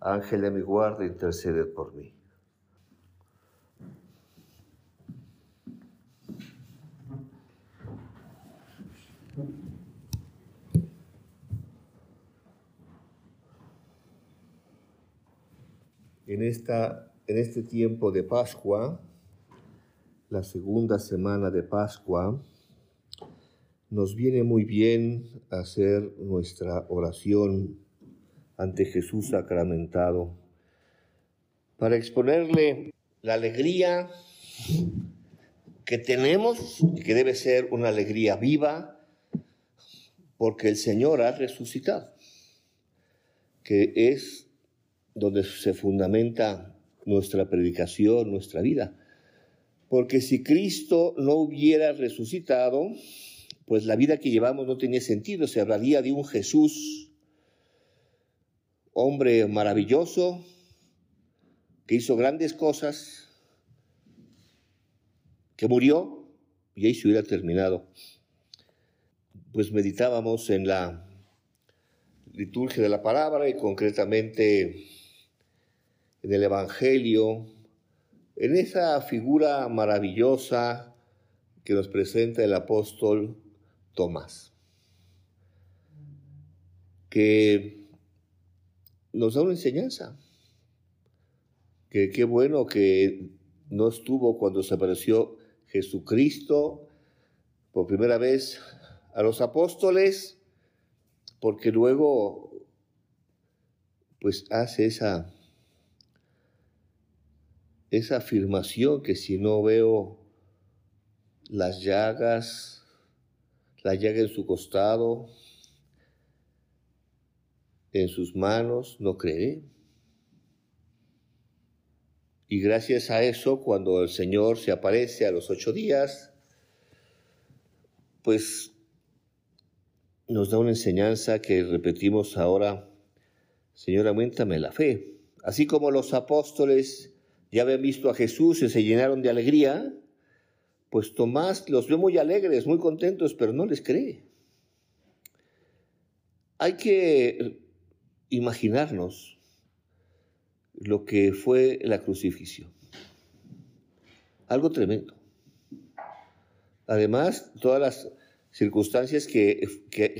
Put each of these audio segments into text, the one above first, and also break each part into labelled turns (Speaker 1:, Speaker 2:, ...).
Speaker 1: Ángel de mi guarda, intercede por mí. En, esta, en este tiempo de Pascua, la segunda semana de Pascua, nos viene muy bien hacer nuestra oración ante Jesús sacramentado, para exponerle la alegría que tenemos y que debe ser una alegría viva, porque el Señor ha resucitado, que es donde se fundamenta nuestra predicación, nuestra vida. Porque si Cristo no hubiera resucitado, pues la vida que llevamos no tenía sentido, se hablaría de un Jesús hombre maravilloso, que hizo grandes cosas, que murió, y ahí se hubiera terminado. Pues meditábamos en la liturgia de la palabra y concretamente en el Evangelio, en esa figura maravillosa que nos presenta el apóstol Tomás, que nos da una enseñanza. Que qué bueno que no estuvo cuando se apareció Jesucristo por primera vez a los apóstoles, porque luego pues hace esa, esa afirmación que si no veo las llagas, la llaga en su costado, en sus manos, no creeré. Y gracias a eso, cuando el Señor se aparece a los ocho días, pues nos da una enseñanza que repetimos ahora, Señor, aumentame la fe. Así como los apóstoles ya habían visto a Jesús y se llenaron de alegría, pues Tomás los ve muy alegres, muy contentos, pero no les cree. Hay que imaginarnos lo que fue la crucifixión. Algo tremendo. Además, todas las circunstancias que,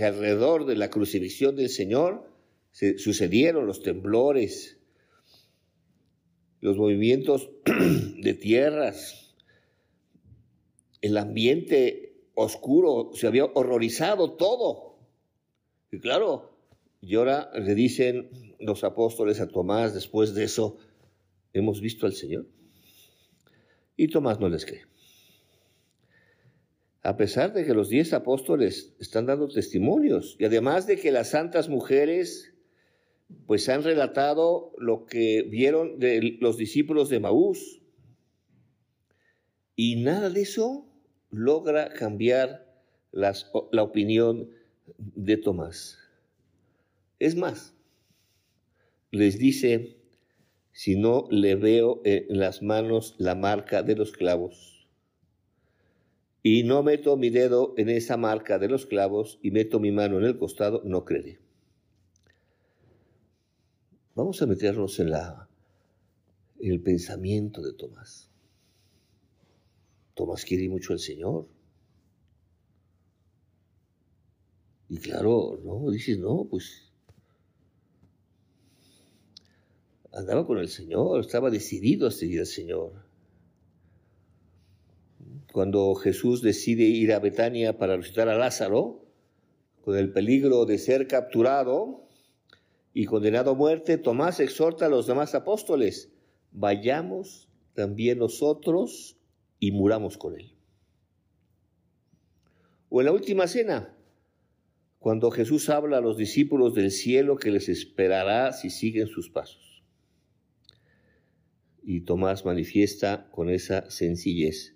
Speaker 1: alrededor de la crucifixión del Señor se sucedieron, los temblores, los movimientos de tierras, el ambiente oscuro, se había horrorizado todo. Y claro, y ahora le dicen los apóstoles a Tomás, después de eso, hemos visto al Señor. Y Tomás no les cree. A pesar de que los diez apóstoles están dando testimonios y además de que las santas mujeres pues han relatado lo que vieron de los discípulos de Maús. Y nada de eso logra cambiar la opinión de Tomás. Es más, les dice, si no le veo en las manos la marca de los clavos, y no meto mi dedo en esa marca de los clavos y meto mi mano en el costado, no creeré. Vamos a meternos en, la, el pensamiento de Tomás. Tomás quiere mucho al Señor. Y claro, no, dices, no, pues andaba con el Señor, estaba decidido a seguir al Señor. Cuando Jesús decide ir a Betania para visitar a Lázaro, con el peligro de ser capturado y condenado a muerte, Tomás exhorta a los demás apóstoles, vayamos también nosotros y muramos con él. O en la última cena, cuando Jesús habla a los discípulos del cielo que les esperará si siguen sus pasos. Y Tomás manifiesta con esa sencillez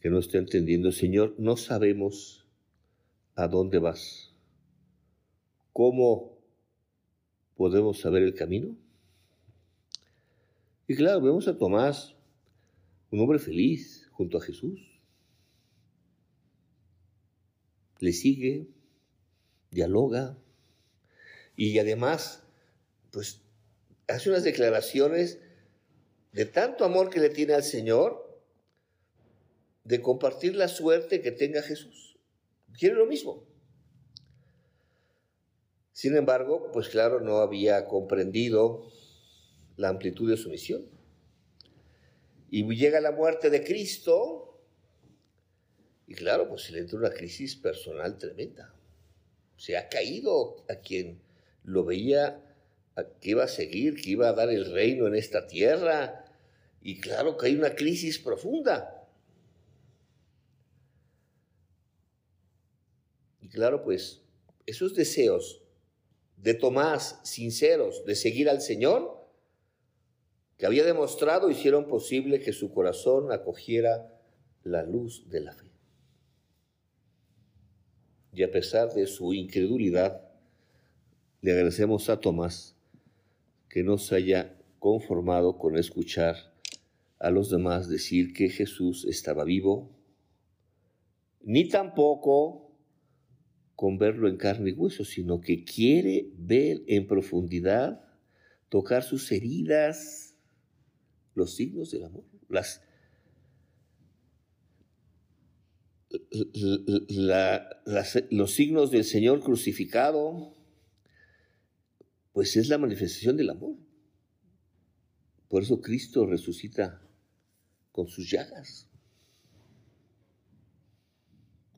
Speaker 1: que no está entendiendo, Señor, no sabemos a dónde vas. ¿Cómo podemos saber el camino? Y claro, vemos a Tomás, un hombre feliz junto a Jesús. Le sigue, dialoga y además, pues, hace unas declaraciones de tanto amor que le tiene al Señor, de compartir la suerte que tenga Jesús. Quiere lo mismo. Sin embargo, pues claro, no había comprendido la amplitud de su misión. Y llega la muerte de Cristo, y claro, pues se le entra una crisis personal tremenda. Se ha caído a quien lo veía que iba a seguir, que iba a dar el reino en esta tierra, y claro que hay una crisis profunda. Y claro, pues esos deseos de Tomás sinceros de seguir al Señor, que había demostrado, hicieron posible que su corazón acogiera la luz de la fe. Y a pesar de su incredulidad, le agradecemos a Tomás que no se haya conformado con escuchar a los demás decir que Jesús estaba vivo, ni tampoco con verlo en carne y hueso, sino que quiere ver en profundidad, tocar sus heridas, los signos del amor, las, los signos del Señor crucificado, pues es la manifestación del amor. Por eso Cristo resucita con sus llagas.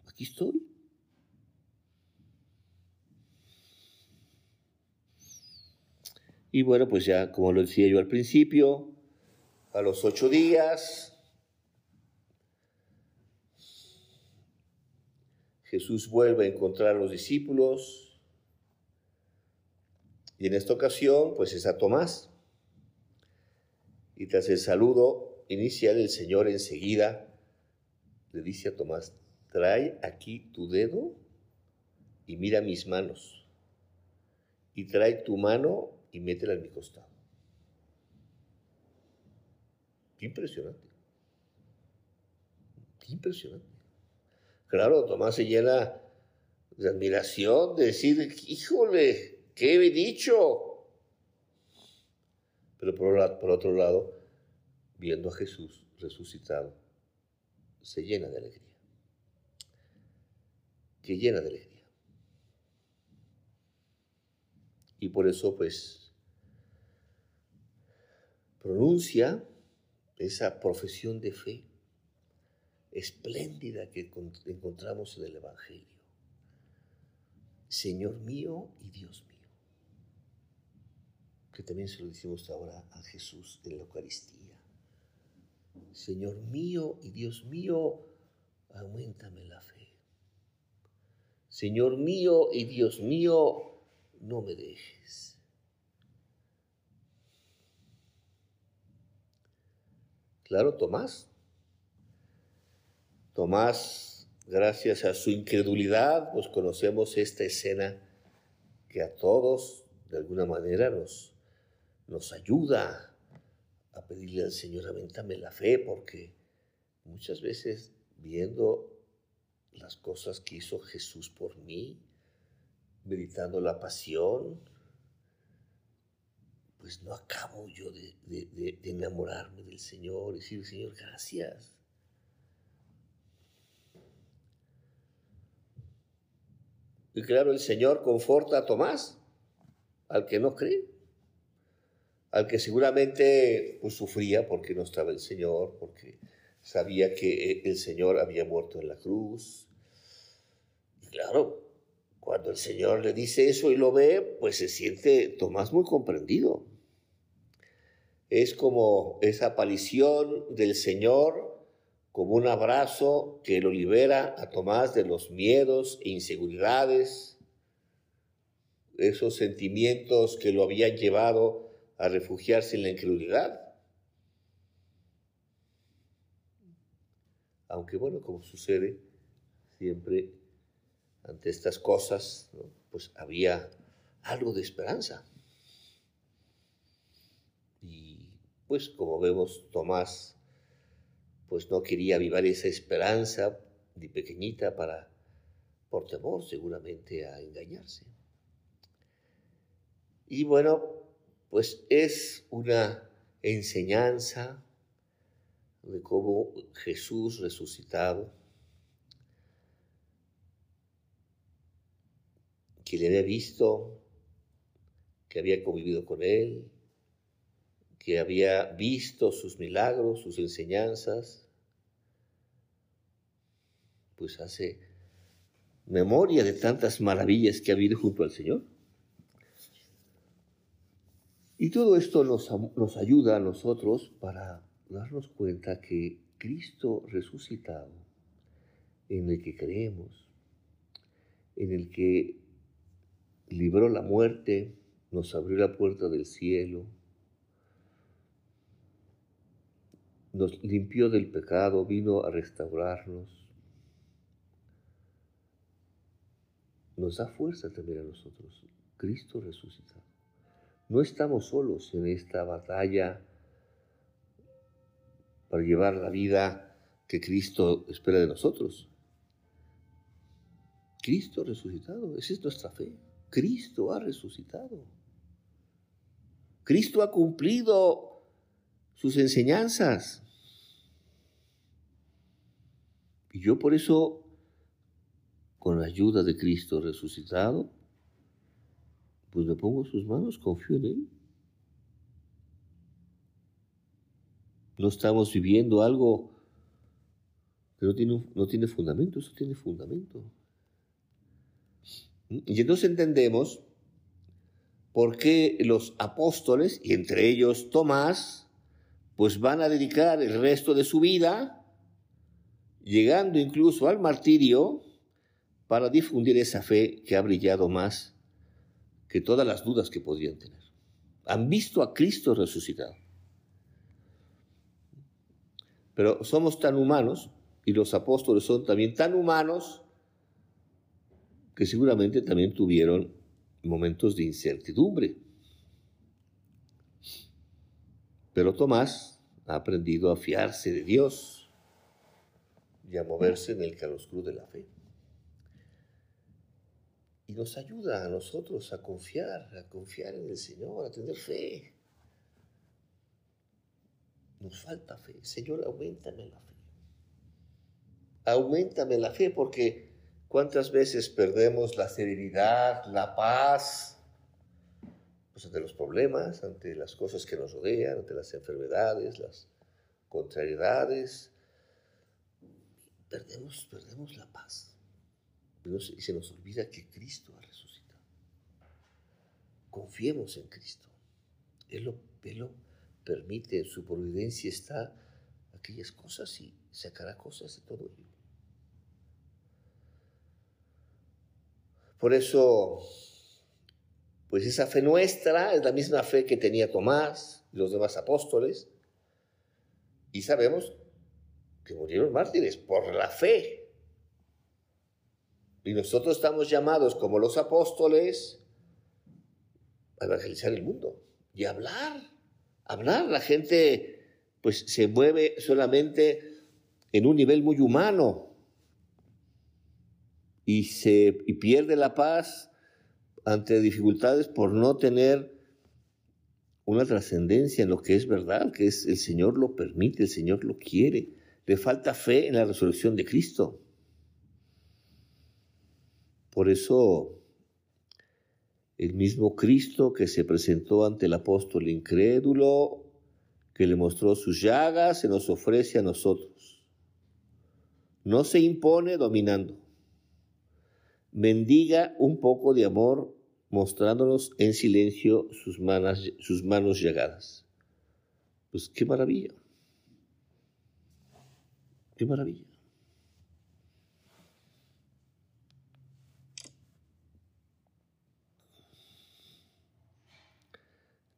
Speaker 1: Aquí estoy. Y bueno, pues ya, como lo decía yo al principio, a los ocho días, Jesús vuelve a encontrar a los discípulos y en esta ocasión pues es a Tomás. Y tras el saludo inicial, el Señor enseguida le dice a Tomás, trae aquí tu dedo y mira mis manos. Y trae tu mano y métela en mi costado. Qué impresionante. Qué impresionante. Claro, Tomás se llena de admiración, de decir, híjole, ¿qué he dicho? Pero por, otro lado, viendo a Jesús resucitado, se llena de alegría. Que llena de alegría. Y por eso, pues, pronuncia esa profesión de fe espléndida que encontramos en el Evangelio. Señor mío y Dios mío. Que también se lo decimos ahora a Jesús en la Eucaristía. Señor mío y Dios mío, aumentame la fe. Señor mío y Dios mío, no me dejes. Claro, Tomás. Tomás, gracias a su incredulidad, pues conocemos esta escena que a todos, de alguna manera, nos, nos ayuda a pedirle al Señor, avéntame la fe, porque muchas veces viendo las cosas que hizo Jesús por mí, meditando la pasión, pues no acabo yo de, enamorarme del Señor y decir, Señor, gracias. Y claro, el Señor conforta a Tomás, al que no cree al que seguramente pues, sufría porque no estaba el Señor, porque sabía que eh, el Señor había muerto en la cruz. Y claro, cuando el Señor le dice eso y lo ve, pues se siente Tomás muy comprendido. Es como esa aparición del Señor, como un abrazo que lo libera a Tomás de los miedos e inseguridades, esos sentimientos que lo habían llevado a refugiarse en la incredulidad. Aunque bueno, como sucede siempre ante estas cosas, pues había algo de esperanza. Y pues como vemos, Tomás pues no quería avivar esa esperanza de pequeñita para por temor seguramente a engañarse. Y bueno, pues es una enseñanza de cómo Jesús resucitado, que le había visto, que había convivido con él, que había visto sus milagros, sus enseñanzas, pues hace memoria de tantas maravillas que ha habido junto al Señor. Y todo esto nos, nos ayuda a nosotros para darnos cuenta que Cristo resucitado, en el que creemos, en el que libró la muerte, nos abrió la puerta del cielo, nos limpió del pecado, vino a restaurarnos, nos da fuerza también a nosotros. Cristo resucitado. No estamos solos en esta batalla para llevar la vida que Cristo espera de nosotros. Cristo resucitado, esa es nuestra fe. Cristo ha resucitado. Cristo ha cumplido sus enseñanzas. Y yo por eso, con la ayuda de Cristo resucitado, pues me pongo sus manos, confío en Él. No estamos viviendo algo que no tiene, no tiene fundamento, eso tiene fundamento. Y entonces entendemos por qué los apóstoles, y entre ellos Tomás, pues van a dedicar el resto de su vida, llegando incluso al martirio, para difundir esa fe que ha brillado más que todas las dudas que podrían tener. Han visto a Cristo resucitado. Pero somos tan humanos, y los apóstoles son también tan humanos, que seguramente también tuvieron momentos de incertidumbre. Pero Tomás ha aprendido a fiarse de Dios y a moverse en el claroscuro de la fe. Nos ayuda a nosotros a confiar, a confiar en el Señor, a tener fe. Nos falta fe. Señor, aumentame la fe. Aumentame la fe porque cuántas veces perdemos la serenidad, la paz, pues, ante los problemas, ante las cosas que nos rodean, ante las enfermedades, las contrariedades, perdemos, perdemos la paz. Y se nos olvida que Cristo ha resucitado. Confiemos en Cristo. Él lo, Él lo permite, en su providencia está aquellas cosas y sacará cosas de todo ello. Por eso pues esa fe nuestra es la misma fe que tenía Tomás y los demás apóstoles. Y sabemos que murieron mártires por la fe. Y nosotros estamos llamados como los apóstoles a evangelizar el mundo y hablar, hablar. La gente pues se mueve solamente en un nivel muy humano y se pierde la paz ante dificultades por no tener una trascendencia en lo que es verdad, que es el Señor lo permite, el Señor lo quiere. Le falta fe en la resurrección de Cristo. Por eso el mismo Cristo que se presentó ante el apóstol incrédulo, que le mostró sus llagas, se nos ofrece a nosotros. No se impone dominando. Mendiga un poco de amor mostrándonos en silencio sus manos, sus manos llagadas. Pues qué maravilla. Qué maravilla.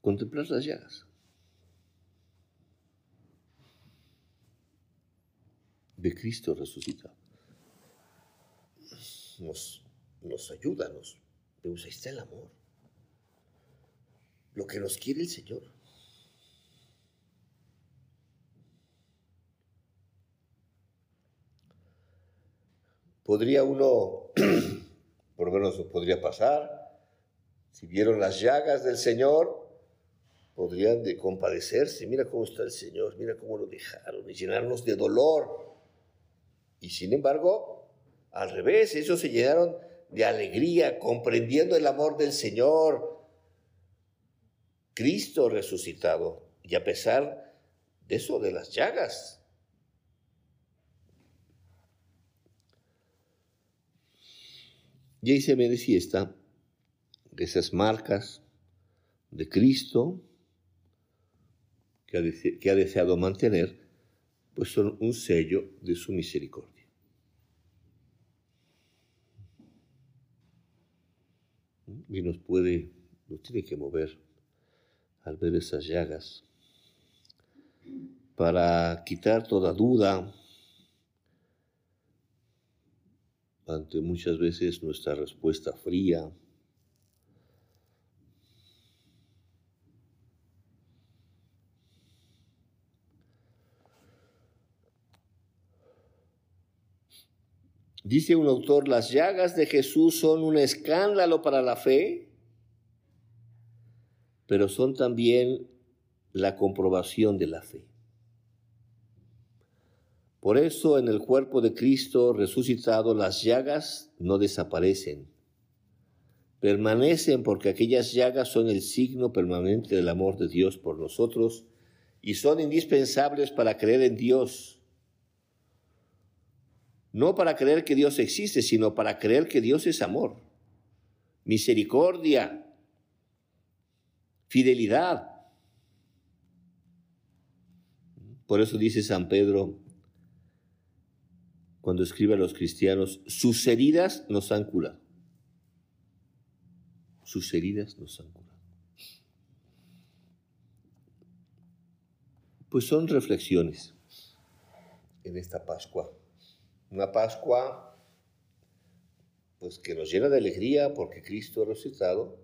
Speaker 1: Contemplar las llagas. de Cristo resucitado. Nos, nos ayuda, nos, ahí está el amor. Lo que nos quiere el Señor. Podría uno, por lo menos podría pasar, si vieron las llagas del Señor, podrían de compadecerse. Mira cómo está el Señor, mira cómo lo dejaron y llenarnos de dolor. Y sin embargo, al revés, ellos se llenaron de alegría, comprendiendo el amor del Señor, Cristo resucitado, y a pesar de eso, de las llagas. Y ahí se manifiesta esas marcas de Cristo que ha, deseado mantener, pues son un sello de su misericordia. y nos puede, nos tiene que mover al ver esas llagas para quitar toda duda ante muchas veces nuestra respuesta fría. Dice un autor, las llagas de Jesús son un escándalo para la fe, pero son también la comprobación de la fe. Por eso en el cuerpo de Cristo resucitado las llagas no desaparecen, permanecen porque aquellas llagas son el signo permanente del amor de Dios por nosotros y son indispensables para creer en Dios no para creer que Dios existe, sino para creer que Dios es amor, misericordia, fidelidad. Por eso dice San Pedro, cuando escribe a los cristianos, sus heridas nos han curado. Sus heridas nos han curado. Pues son reflexiones en esta Pascua una Pascua pues que nos llena de alegría porque Cristo ha resucitado,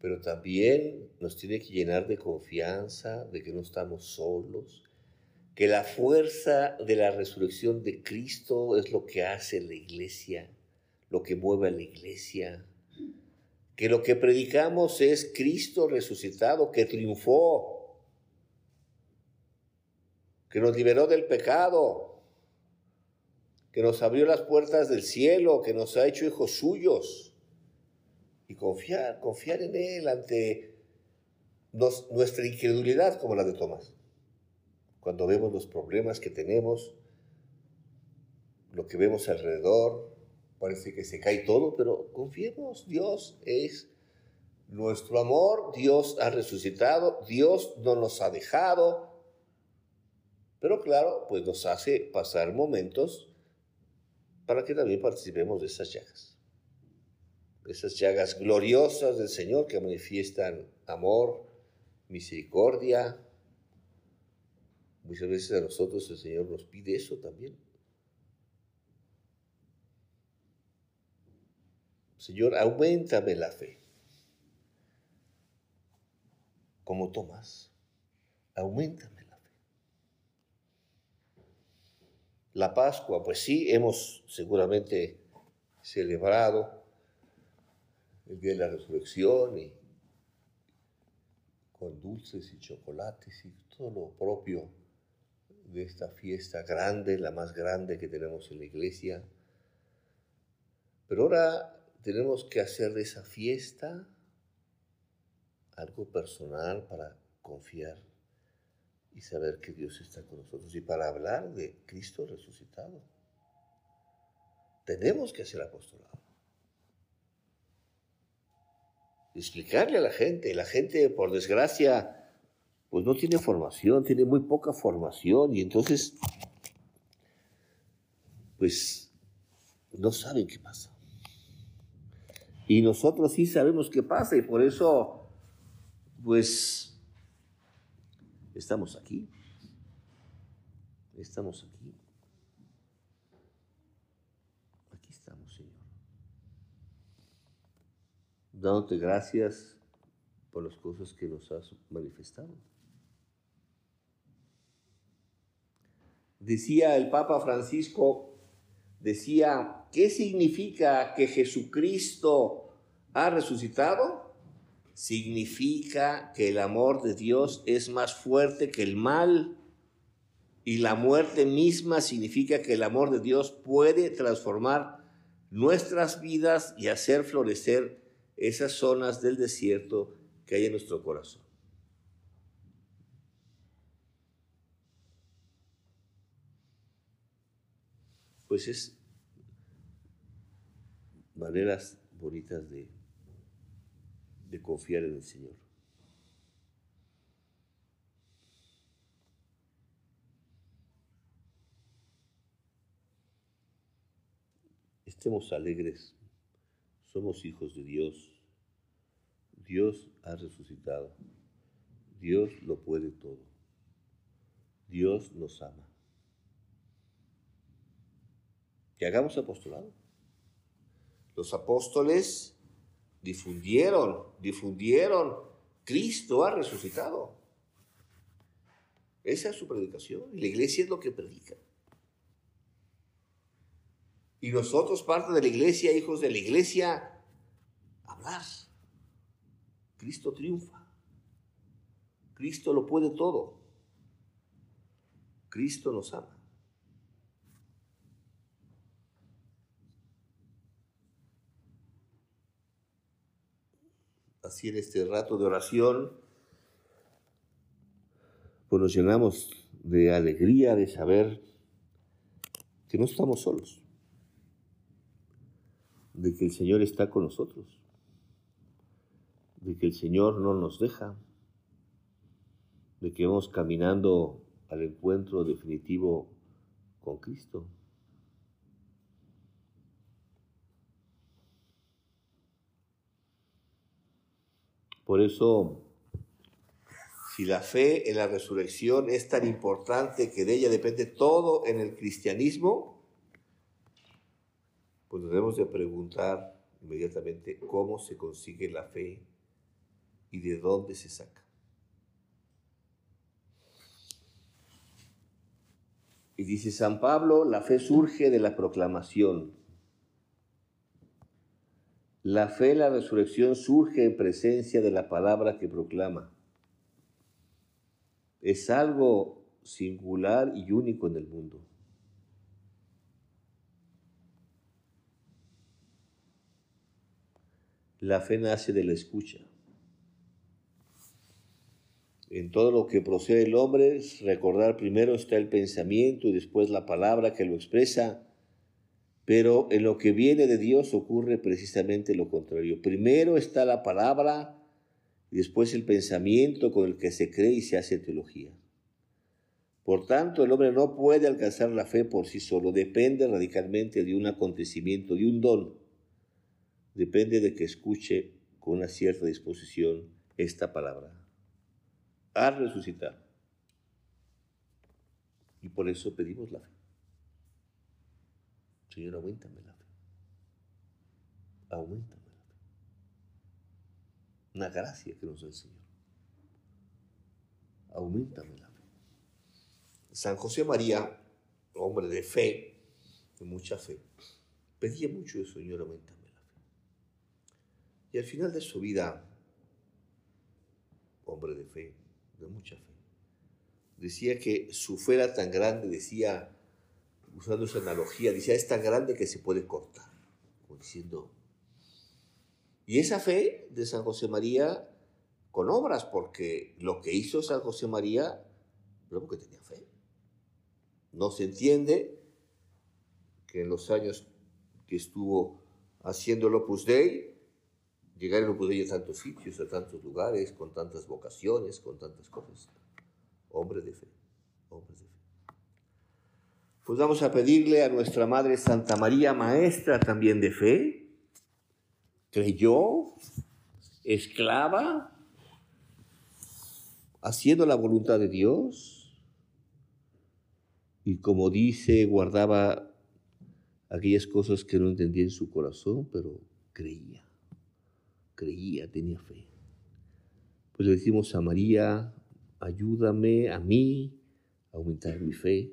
Speaker 1: pero también nos tiene que llenar de confianza, de que no estamos solos, que la fuerza de la resurrección de Cristo es lo que hace la iglesia, lo que mueve a la iglesia, que lo que predicamos es Cristo resucitado, que triunfó, que nos liberó del pecado, que nos abrió las puertas del cielo, que nos ha hecho hijos suyos. Y confiar, confiar en Él ante nuestra incredulidad como la de Tomás. Cuando vemos los problemas que tenemos, lo que vemos alrededor, parece que se cae todo, pero confiemos, Dios es nuestro amor, Dios ha resucitado, Dios no nos ha dejado, pero claro, pues nos hace pasar momentos para que también participemos de esas llagas. Esas llagas gloriosas del Señor que manifiestan amor, misericordia. Muchas veces a nosotros el Señor nos pide eso también. Señor, aumentame la fe. Como Tomás, aumentame La Pascua, pues sí, hemos seguramente celebrado el día de la resurrección y con dulces y chocolates y todo lo propio de esta fiesta grande, la más grande que tenemos en la iglesia. Pero ahora tenemos que hacer de esa fiesta algo personal para confiar y saber que Dios está con nosotros y para hablar de Cristo resucitado. Tenemos que hacer apostolado. Explicarle a la gente. La gente, por desgracia, pues no tiene formación, tiene muy poca formación y entonces, pues, no saben qué pasa. Y nosotros sí sabemos qué pasa y por eso, pues, Estamos aquí. Estamos aquí. Aquí estamos, Señor. Dándote gracias por las cosas que nos has manifestado. Decía el Papa Francisco, decía, ¿qué significa que Jesucristo ha resucitado? Significa que el amor de Dios es más fuerte que el mal y la muerte misma significa que el amor de Dios puede transformar nuestras vidas y hacer florecer esas zonas del desierto que hay en nuestro corazón. Pues es maneras bonitas de, de confiar en el Señor. Estemos alegres, somos hijos de Dios. Dios ha resucitado. Dios lo puede todo. Dios nos ama. Que hagamos apostolado. Los apóstoles difundieron, difundieron, Cristo ha resucitado. Esa es su predicación. Y la iglesia es lo que predica. Y nosotros, parte de la iglesia, hijos de la iglesia, hablar. Cristo triunfa. Cristo lo puede todo. Cristo nos ama. En este rato de oración, pues nos llenamos de alegría de saber que no estamos solos de que el Señor está con nosotros, de que el Señor no nos deja, de que vamos caminando al encuentro definitivo con Cristo. Por eso, si la fe en la resurrección es tan importante que de ella depende todo en el cristianismo, pues debemos de preguntar inmediatamente cómo se consigue la fe y de dónde se saca. Y dice San Pablo, la fe surge de la proclamación. La fe, la resurrección surge en presencia de la palabra que proclama. Es algo singular y único en el mundo. La fe nace de la escucha. En todo lo que procede el hombre, recordar primero está el pensamiento y después la palabra que lo expresa, pero en lo que viene de Dios ocurre precisamente lo contrario. Primero está la palabra y después el pensamiento con el que se cree y se hace teología. Por tanto, el hombre no puede alcanzar la fe por sí solo, depende radicalmente de un acontecimiento, de un don depende de que escuche con una cierta disposición esta palabra. A resucitar. Y por eso pedimos la fe. Señor, aumentame la fe. Aumentame la fe. Una gracia que nos da el Señor. Aumentame la fe. San José María, hombre de fe, de mucha fe, pedía mucho eso, Señor, aumentame. Y al final de su vida, hombre de fe, de mucha fe, decía que su fe era tan grande, decía, usando esa analogía, decía, es tan grande que se puede cortar, como diciendo. Y esa fe de San José María con obras, porque lo que hizo San José María, no porque tenía fe. No se entiende que en los años que estuvo haciendo el Opus Dei, llegar en Opus a tantos sitios, a tantos lugares, con tantas vocaciones, con tantas cosas. Hombre de fe, hombre de fe. Pues vamos a pedirle a nuestra Madre Santa María, maestra también de fe, creyó, esclava, haciendo la voluntad de Dios, y como dice, guardaba aquellas cosas que no entendía en su corazón, pero creía creía, tenía fe. Pues le decimos a María, ayúdame a mí a aumentar mi fe